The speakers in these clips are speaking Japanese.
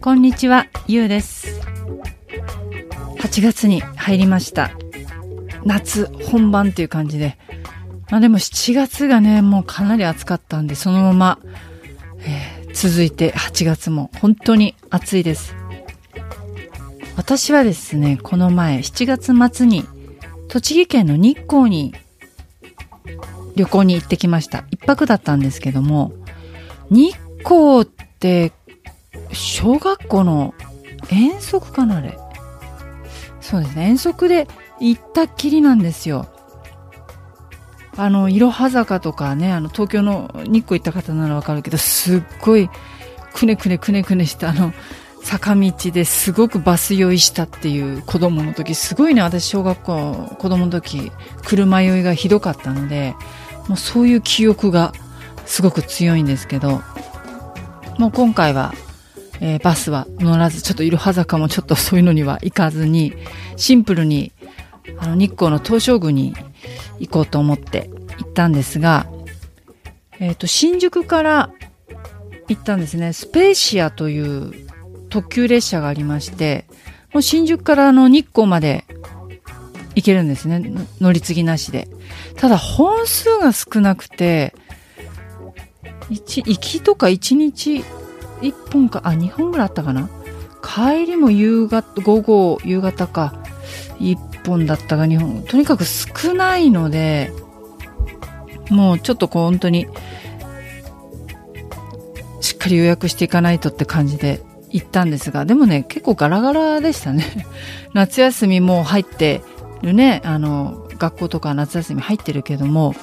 こんにちは、ゆうです。8月に入りました。夏本番っていう感じで。まあでも7月がね、もうかなり暑かったんで、そのまま、えー続いて8月も本当に暑いです。私はですね、この前7月末に栃木県の日光に旅行に行ってきました。泊だったんですけども、日光って小学校の遠足かなあれ。そうですね。遠足で行ったっきりなんですよ。あの、いろは坂とかね、あの、東京の日光行った方ならわかるけど、すっごい、くねくねくねくねしたあの、坂道ですごくバス酔いしたっていう子供の時、すごいね、私小学校、子供の時、車酔いがひどかったので、もうそういう記憶がすごく強いんですけど、もう今回はえーバスは乗らず、ちょっといろは坂もちょっとそういうのには行かずに、シンプルに、あの、日光の東照宮に行こうと思って行ったんですが、えっ、と、新宿から行ったんですね。スペーシアという特急列車がありまして、もう新宿からあの日光まで行けるんですね。乗り継ぎなしで。ただ本数が少なくて、一行きとか1日1本か、あ、2本ぐらいあったかな？帰りも夕方、午後、夕方か、1本だったか2本。とにかく少ないので、もうちょっとこう本当に、しっかり予約していかないとって感じで行ったんですが、でもね、結構ガラガラでしたね。夏休みもう入ってるね、あの、学校とか夏休み入ってるけども、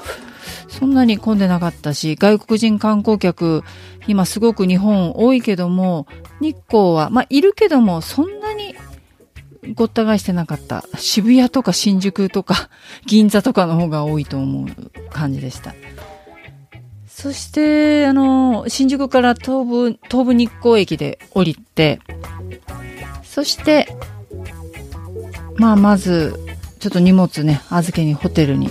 そんなに混んでなかったし、外国人観光客、今すごく日本多いけども、日光は、まあ、いるけども、そんなにごった返してなかった。渋谷とか新宿とか 銀座とかの方が多いと思う感じでした。そして、あの、新宿から東武、東武日光駅で降りて、そして、まあ、まず、ちょっと荷物ね、預けにホテルに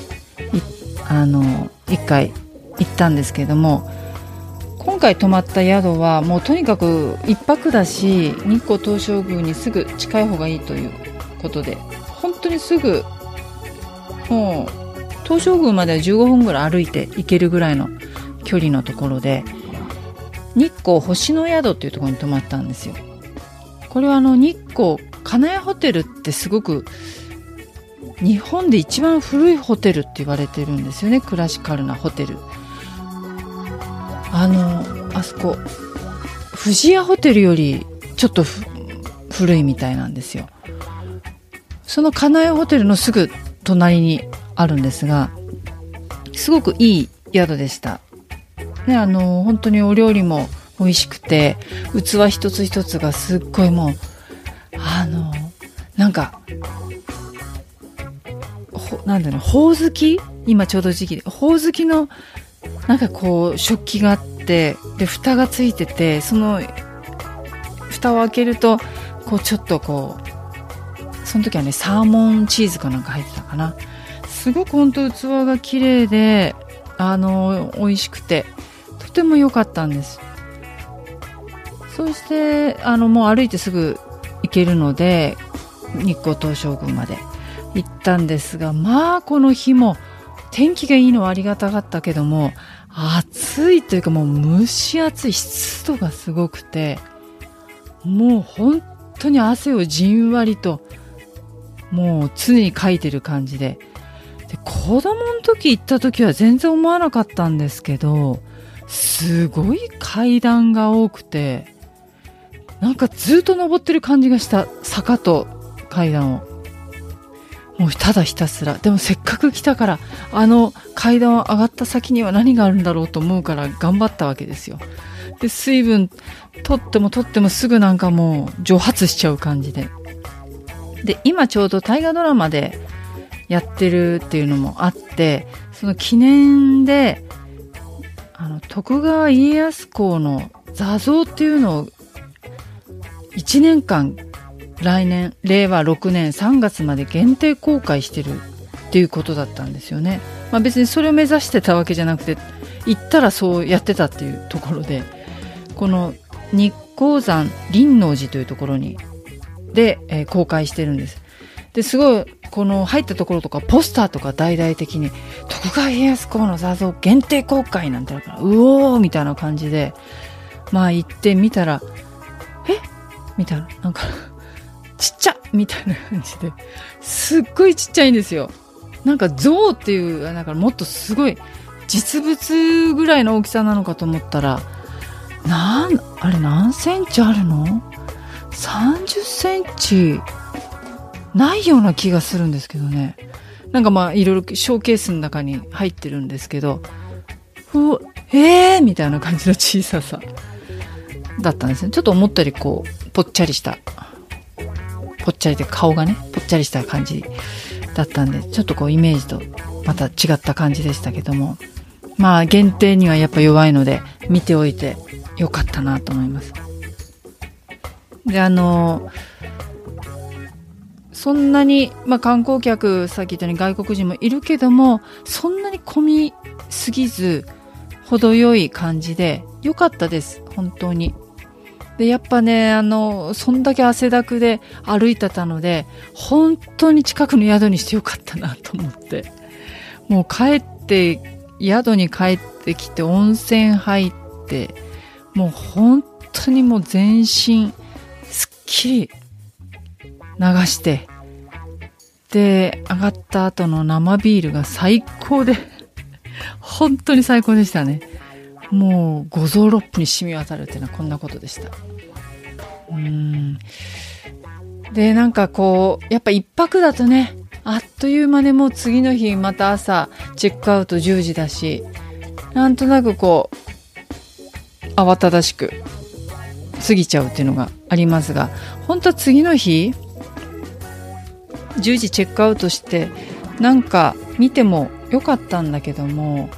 あの、一回行ったんですけれども、今回泊まった宿はもうとにかく一泊だし、日光東照宮にすぐ近い方がいいということで、本当にすぐ、もう、東照宮までは15分ぐらい歩いて行けるぐらいの距離のところで、日光星の宿っていうところに泊まったんですよ。これはあの日光金谷ホテルってすごく日本で一番古いホテルって言われてるんですよね。クラシカルなホテル。あのあそこ富士屋ホテルよりちょっと古いみたいなんですよ。その金谷ホテルのすぐ隣にあるんですがすごくいい宿でした。ねあの本当にお料理も美味しくて器一つ一つがすっごいもうあのなんかなんだろう、ほおずき？今ちょうど時期で、ほおずきの、なんかこう、食器があって、で、蓋がついてて、その、蓋を開けると、こう、ちょっとこう、その時はね、サーモンチーズかなんか入ってたかな。すごく本当器が綺麗で、あの、美味しくて、とても良かったんです。そして、あの、もう歩いてすぐ行けるので、日光東照宮まで。行ったんですが、まあこの日も天気がいいのはありがたかったけども、暑いというかもう蒸し暑い湿度がすごくて、もう本当に汗をじんわりと、もう常にかいてる感じで。で、子供の時行った時は全然思わなかったんですけど、すごい階段が多くて、なんかずっと登ってる感じがした坂と階段を。もうただひたすら。でもせっかく来たから、あの階段を上がった先には何があるんだろうと思うから頑張ったわけですよ。で、水分取っても取ってもすぐなんかもう蒸発しちゃう感じで。で、今ちょうど大河ドラマでやってるっていうのもあって、その記念で、あの、徳川家康公の座像っていうのを1年間来年令和6年3月まで限定公開してるっていうことだったんですよね。まあ、別にそれを目指してたわけじゃなくて行ったらそうやってたっていうところでこの日光山林王寺というところにで、えー、公開してるんです。ですごいこの入ったところとかポスターとか大々的に徳川家康公の座像限定公開なんてあるからうおーみたいな感じでまあ行ってみたらえ？みたいななんかちっちゃみたいな感じで、すっごいちっちゃいんですよ。なんか象っていう、だからもっとすごい実物ぐらいの大きさなのかと思ったら、なん、あれ何センチあるの ?30 センチないような気がするんですけどね。なんかまあいろいろショーケースの中に入ってるんですけど、うえーみたいな感じの小ささだったんですね。ちょっと思ったよりこう、ぽっちゃりしたぽっちゃりで顔がね、ぽっちゃりした感じだったんで、ちょっとこうイメージとまた違った感じでしたけども、まあ限定にはやっぱ弱いので、見ておいてよかったなと思います。で、あの、そんなに、まあ観光客、さっき言ったように外国人もいるけども、そんなに混みすぎず、程よい感じで、よかったです。本当に。で、やっぱね、あの、そんだけ汗だくで歩いてたので、本当に近くの宿にしてよかったなと思って。もう帰って、宿に帰ってきて温泉入って、もう本当にもう全身、すっきり流して、で、上がった後の生ビールが最高で、本当に最高でしたね。もう五臓六腑に染み渡るっていうのはこんなことでした。うんでなんかこうやっぱ一泊だとねあっという間でもう次の日また朝チェックアウト10時だしなんとなくこう慌ただしく過ぎちゃうっていうのがありますが本当は次の日10時チェックアウトしてなんか見てもよかったんだけども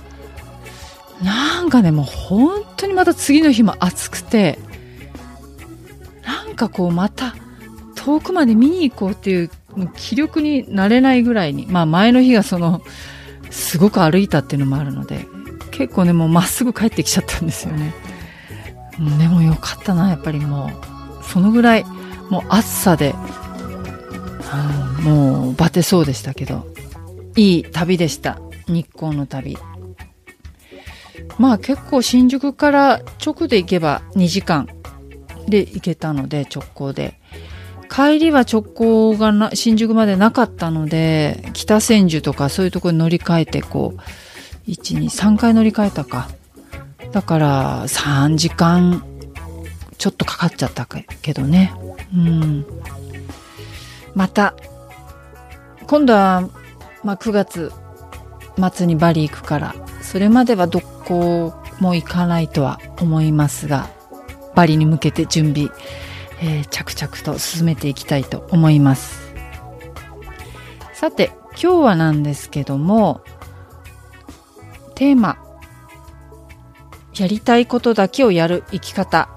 なんかね、もう本当にまた次の日も暑くて、なんかこうまた遠くまで見に行こうっていう気力になれないぐらいに、まあ前の日がその、すごく歩いたっていうのもあるので、結構ね、もうまっすぐ帰ってきちゃったんですよね。でもよかったな、やっぱりもう、そのぐらい、もう暑さで、もうバテそうでしたけど、いい旅でした。日光の旅。まあ結構新宿から直で行けば2時間で行けたので直行で。帰りは直行がな新宿までなかったので、北千住とかそういうところに乗り換えてこう、1、2、3回乗り換えたか。だから3時間ちょっとかかっちゃったけどね。うん。また、今度は、まあ、9月末にバリ行くから、それまではどっこも行かないとは思いますが、バリに向けて準備、えー、着々と進めていきたいと思います。さて、今日はなんですけども、テーマ、やりたいことだけをやる生き方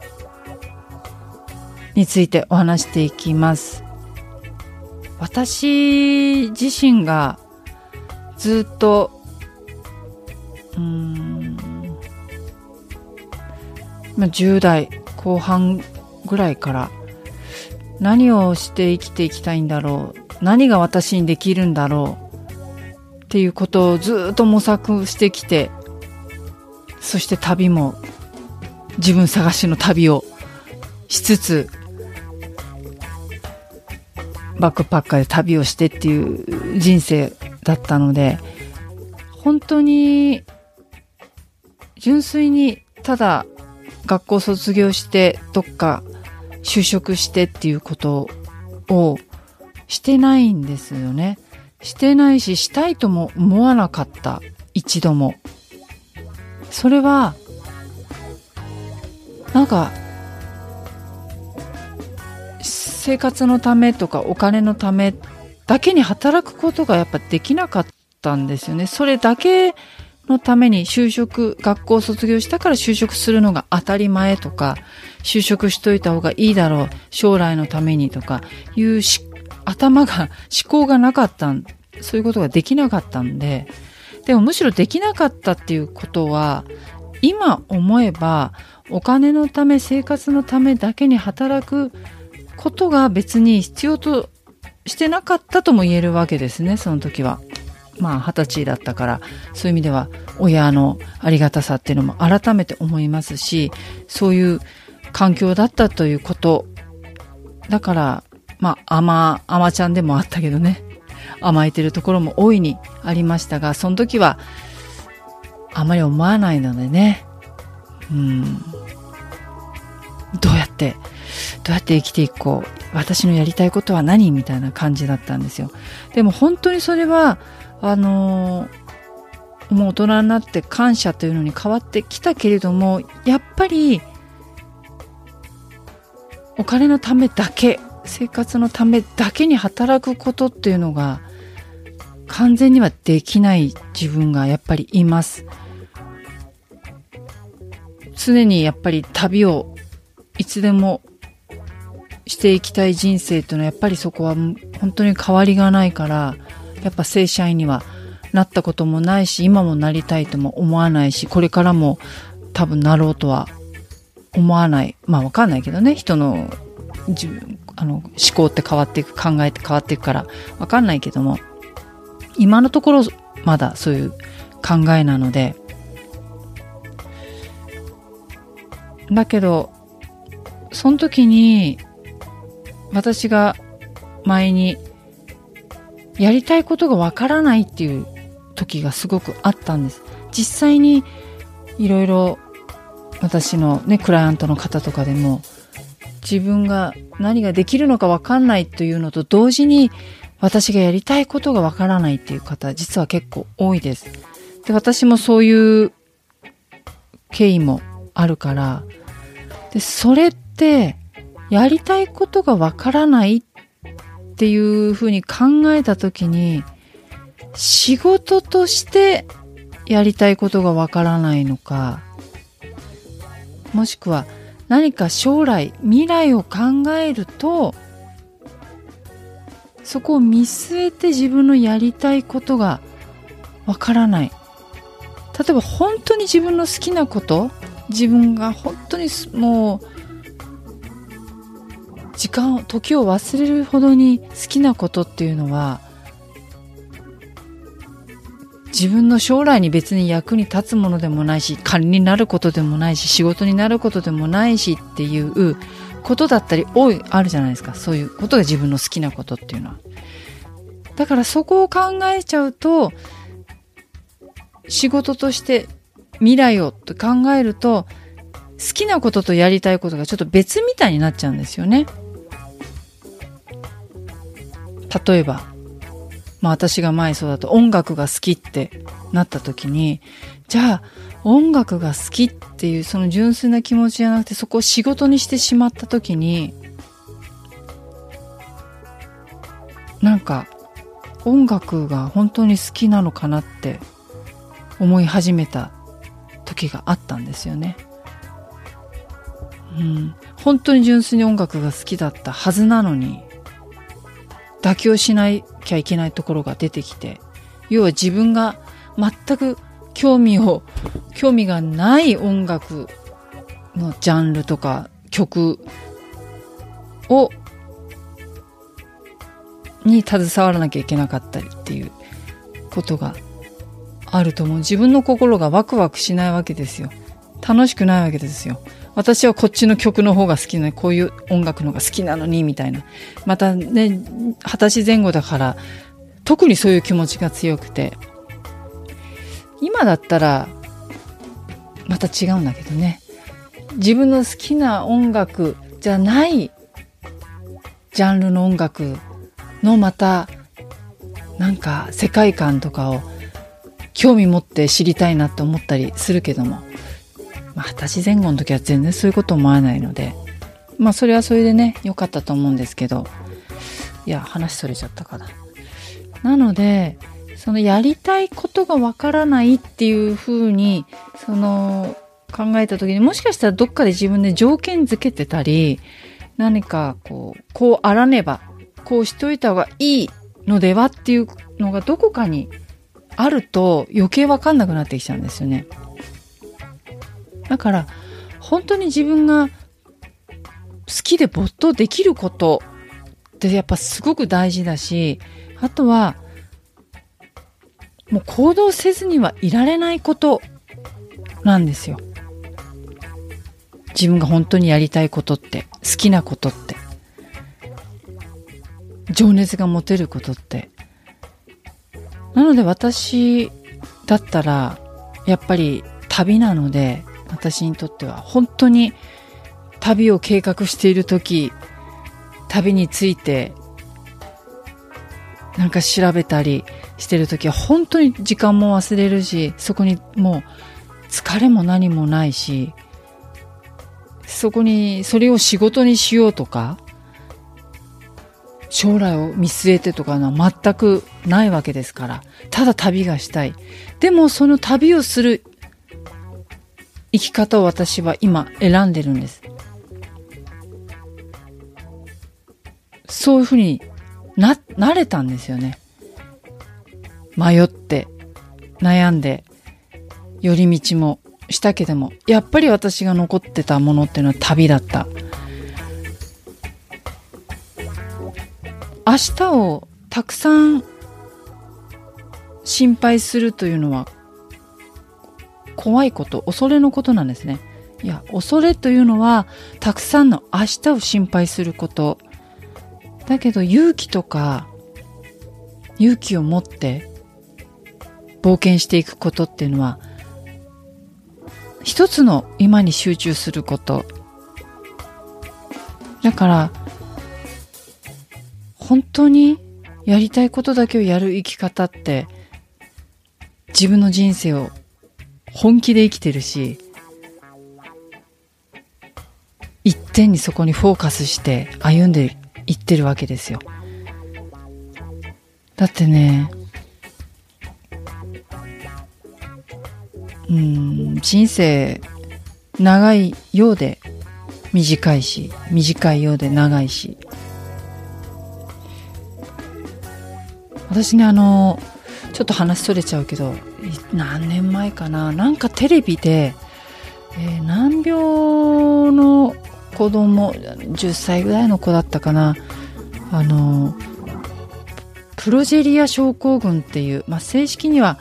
についてお話していきます。私自身がずっとうんまあ、10代後半ぐらいから何をして生きていきたいんだろう？何が私にできるんだろう？っていうことをずっと模索してきてそして旅も自分探しの旅をしつつバックパッカーで旅をしてっていう人生だったので本当に純粋にただ学校卒業してどっか就職してっていうことをしてないんですよね。してないし、したいとも思わなかった。一度も。それは、なんか、生活のためとかお金のためだけに働くことがやっぱできなかったんですよね。それだけのために就職、学校を卒業したから就職するのが当たり前とか、就職しといた方がいいだろう、将来のためにとかいう頭が、思考がなかったん、そういうことができなかったんで、でもむしろできなかったっていうことは、今思えばお金のため、生活のためだけに働くことが別に必要としてなかったとも言えるわけですね、その時は。まあ、二十歳だったから、そういう意味では、親のありがたさっていうのも改めて思いますし、そういう環境だったということ。だから、まあ、甘、甘ちゃんでもあったけどね。甘えてるところも大いにありましたが、その時は、あまり思わないのでね。うん。どうやって、どうやって生きていこう。私のやりたいことは何？みたいな感じだったんですよ。でも本当にそれは、あのー、もう大人になって感謝というのに変わってきたけれども、やっぱり、お金のためだけ、生活のためだけに働くことっていうのが、完全にはできない自分がやっぱりいます。常にやっぱり旅をいつでもしていきたい人生というのはやっぱりそこは本当に変わりがないからやっぱ正社員にはなったこともないし今もなりたいとも思わないしこれからも多分なろうとは思わない。まあわかんないけどね。人の自分あの思考って変わっていく考えって変わっていくからわかんないけども今のところまだそういう考えなのでだけどその時に私が前にやりたいことがわからないっていう時がすごくあったんです。実際にいろいろ私のね、クライアントの方とかでも自分が何ができるのかわかんないというのと同時に私がやりたいことがわからないっていう方実は結構多いです。で、私もそういう経緯もあるから、で、それってやりたいことがわからないっていうふうに考えたときに、仕事としてやりたいことがわからないのか、もしくは何か将来、未来を考えると、そこを見据えて自分のやりたいことがわからない。例えば本当に自分の好きなこと、自分が本当にもう時間時を忘れるほどに好きなことっていうのは自分の将来に別に役に立つものでもないし金になることでもないし仕事になることでもないしっていうことだったり多いあるじゃないですかそういうことが自分の好きなことっていうのはだからそこを考えちゃうと仕事として未来をと考えると好きなこととやりたいことがちょっと別みたいになっちゃうんですよね。例えば、まあ私が前そうだと音楽が好きってなった時に、じゃあ音楽が好きっていうその純粋な気持ちじゃなくてそこを仕事にしてしまった時に、なんか音楽が本当に好きなのかなって思い始めた時があったんですよね。うん、本当に純粋に音楽が好きだったはずなのに妥協しなきゃいけないところが出てきて、要は自分が全く興味を、興味がない音楽のジャンルとか曲を、に携わらなきゃいけなかったりっていうことがあると思う。自分の心がワクワクしないわけですよ。楽しくないわけですよ。私はこっちの曲の方が好きなの、こういう音楽のが好きなのに、みたいな。またね、二十歳前後だから、特にそういう気持ちが強くて、今だったら、また違うんだけどね。自分の好きな音楽じゃないジャンルの音楽のまた、なんか世界観とかを興味持って知りたいなって思ったりするけども、まあ、二十歳前後の時は全然そういうこと思わないので、まあ、それはそれでね、良かったと思うんですけど、いや、話それちゃったかな。なので、そのやりたいことがわからないっていうふうに、その、考えた時にもしかしたらどっかで自分で条件づけてたり、何かこう、こうあらねば、こうしといた方がいいのではっていうのがどこかにあると余計わかんなくなってきちゃうんですよね。だから、本当に自分が好きで没頭できることってやっぱすごく大事だし、あとは、もう行動せずにはいられないことなんですよ。自分が本当にやりたいことって、好きなことって、情熱が持てることって。なので私だったら、やっぱり旅なので、私にとっては本当に旅を計画している時、旅についてなんか調べたりしてる時は本当に時間も忘れるし、そこにもう疲れも何もないし、そこに、それを仕事にしようとか、将来を見据えてとかのは全くないわけですから、ただ旅がしたい。でもその旅をする生き方を私は今選んでるんです。そういうふうにな、慣れたんですよね。迷って、悩んで、寄り道もしたけども、やっぱり私が残ってたものっていうのは旅だった。明日をたくさん心配するというのは怖いこと、恐れのことなんですね。いや、恐れというのはたくさんの明日を心配すること。だけど勇気とか勇気を持って冒険していくことっていうのは一つの今に集中すること。だから、本当にやりたいことだけをやる生き方って、自分の人生を本気で生きてるし、一点にそこにフォーカスして歩んでいってるわけですよ。だってね、うん人生長いようで短いし短いようで長いし私ねあのちょっと話それちゃうけど何年前かな？なんかテレビで、えー、難病の子供10歳ぐらいの子だったかな？あのプロジェリア症候群っていう、まあ、正式には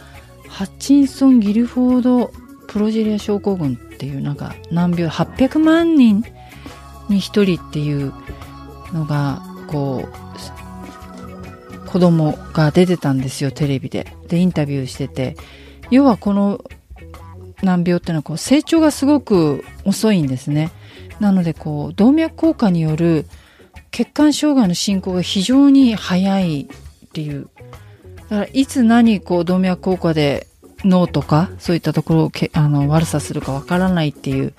ハッチンソン・ギルフォード・プロジェリア症候群っていうなんか難病800万人に1人っていうのがこう子供が出てたんですよテレビで。でインタビューしてて。要はこの難病っていうのはこう成長がすごく遅いんですね。なのでこう動脈硬化による血管障害の進行が非常に早いっていう。だからいつ何こう動脈硬化で脳とかそういったところをけあの悪さするかわからないっていう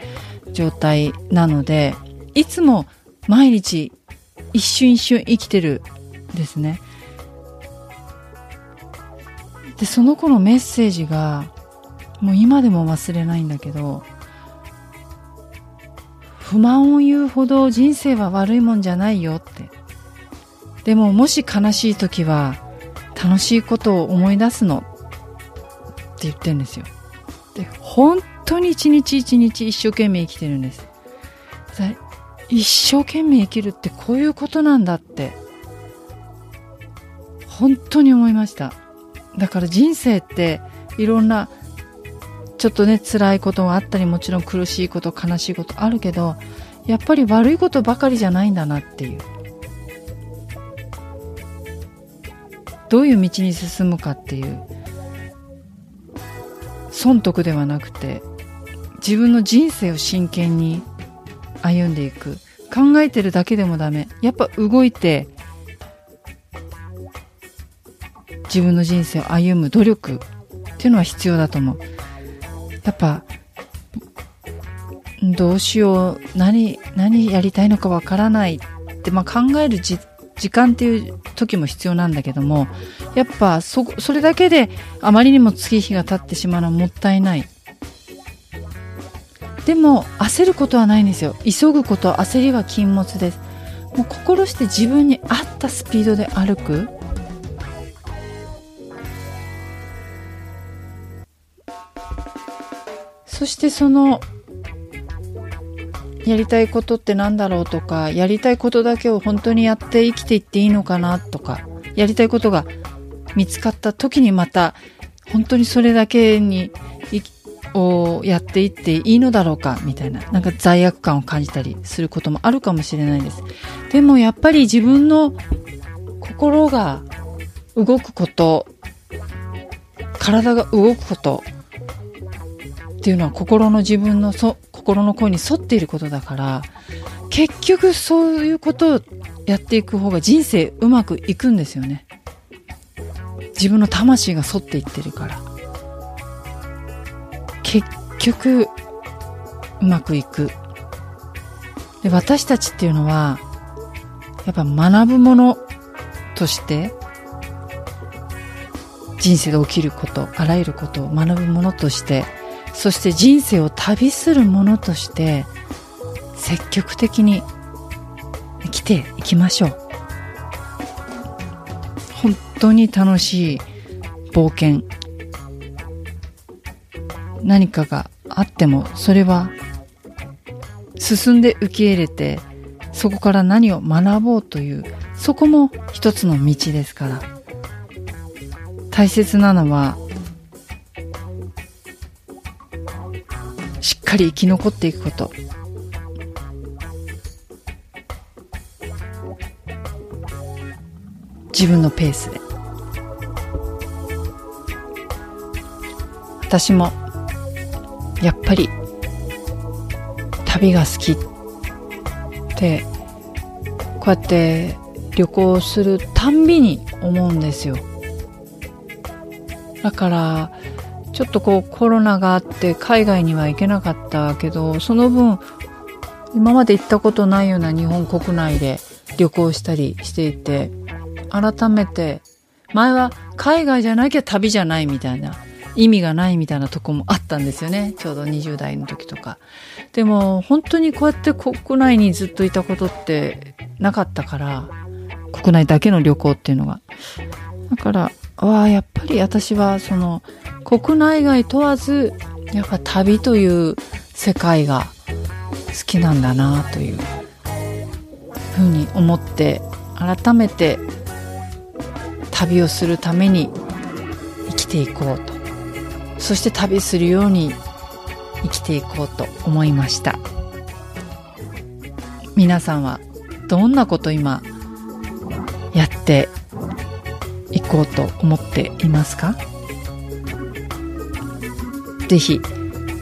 状態なのでいつも毎日一瞬一瞬生きてるですね。でその子のメッセージがもう今でも忘れないんだけど不満を言うほど人生は悪いもんじゃないよってでももし悲しい時は楽しいことを思い出すのって言ってるんですよ。で、本当に一日一日一生懸命生きてるんです。一生懸命生きるってこういうことなんだって、本当に思いました。だから人生っていろんな、ちょっとね、辛いこともあったり、もちろん苦しいこと、悲しいことあるけど、やっぱり悪いことばかりじゃないんだなっていう。どういう道に進むかっていう。損得ではなくて自分の人生を真剣に歩んでいく。考えてるだけでもダメ。やっぱ動いて自分の人生を歩む努力っていうのは必要だと思う。やっぱ、どうしよう、何、何やりたいのかわからないって、まあ、考える時間っていう時も必要なんだけども、やっぱそ、それだけであまりにも月日が経ってしまうのはもったいない。でも、焦ることはないんですよ。急ぐこと、焦りは禁物です。もう心して自分に合ったスピードで歩く。そしてそのやりたいことって何だろうとか、やりたいことだけを本当にやって生きていっていいのかなとか、やりたいことが見つかった時にまた、本当にそれだけに、をやっていっていいのだろうかみたいな、なんか罪悪感を感じたりすることもあるかもしれないです。でもやっぱり自分の心が動くこと、体が動くことっていうのは心の自分のそ心の声に沿っていることだから結局そういうことをやっていく方が人生うまくいくんですよね。自分の魂が沿っていってるから。結局うまくいく。で私たちっていうのはやっぱ学ぶものとして人生で起きることあらゆることを学ぶものとしてそして人生を旅するものとして積極的に生きていきましょう。本当に楽しい冒険。何かがあってもそれは進んで受け入れてそこから何を学ぼうというそこも一つの道ですから。大切なのはかり生き残っていくこと。自分のペースで。私も、やっぱり、旅が好きって、こうやって旅行するたんびに思うんですよ。だから、ちょっとこうコロナがあって海外には行けなかったけど、その分、今まで行ったことないような日本国内で旅行したりしていて、改めて、前は海外じゃなきゃ旅じゃないみたいな、意味がないみたいなとこもあったんですよね。ちょうど20代の時とか。でも、本当にこうやって国内にずっといたことってなかったから、国内だけの旅行っていうのが。だから、わあ、やっぱり私はその、国内外問わずやっぱ旅という世界が好きなんだなというふうに思って改めて旅をするために生きていこうと。そして旅するように生きていこうと思いました。皆さんはどんなこと今やっていこうと思っていますか？ぜひ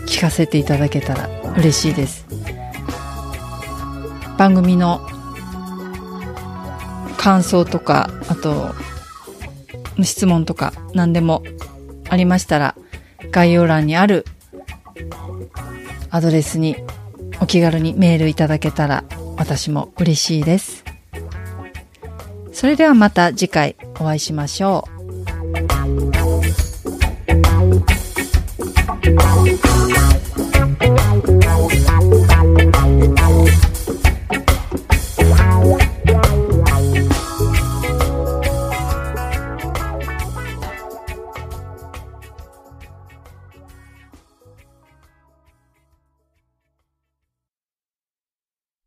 聞かせていただけたら嬉しいです。番組の感想とか、あと、質問とか何でもありましたら、概要欄にあるアドレスにお気軽にメールいただけたら私も嬉しいです。それではまた次回お会いしましょう。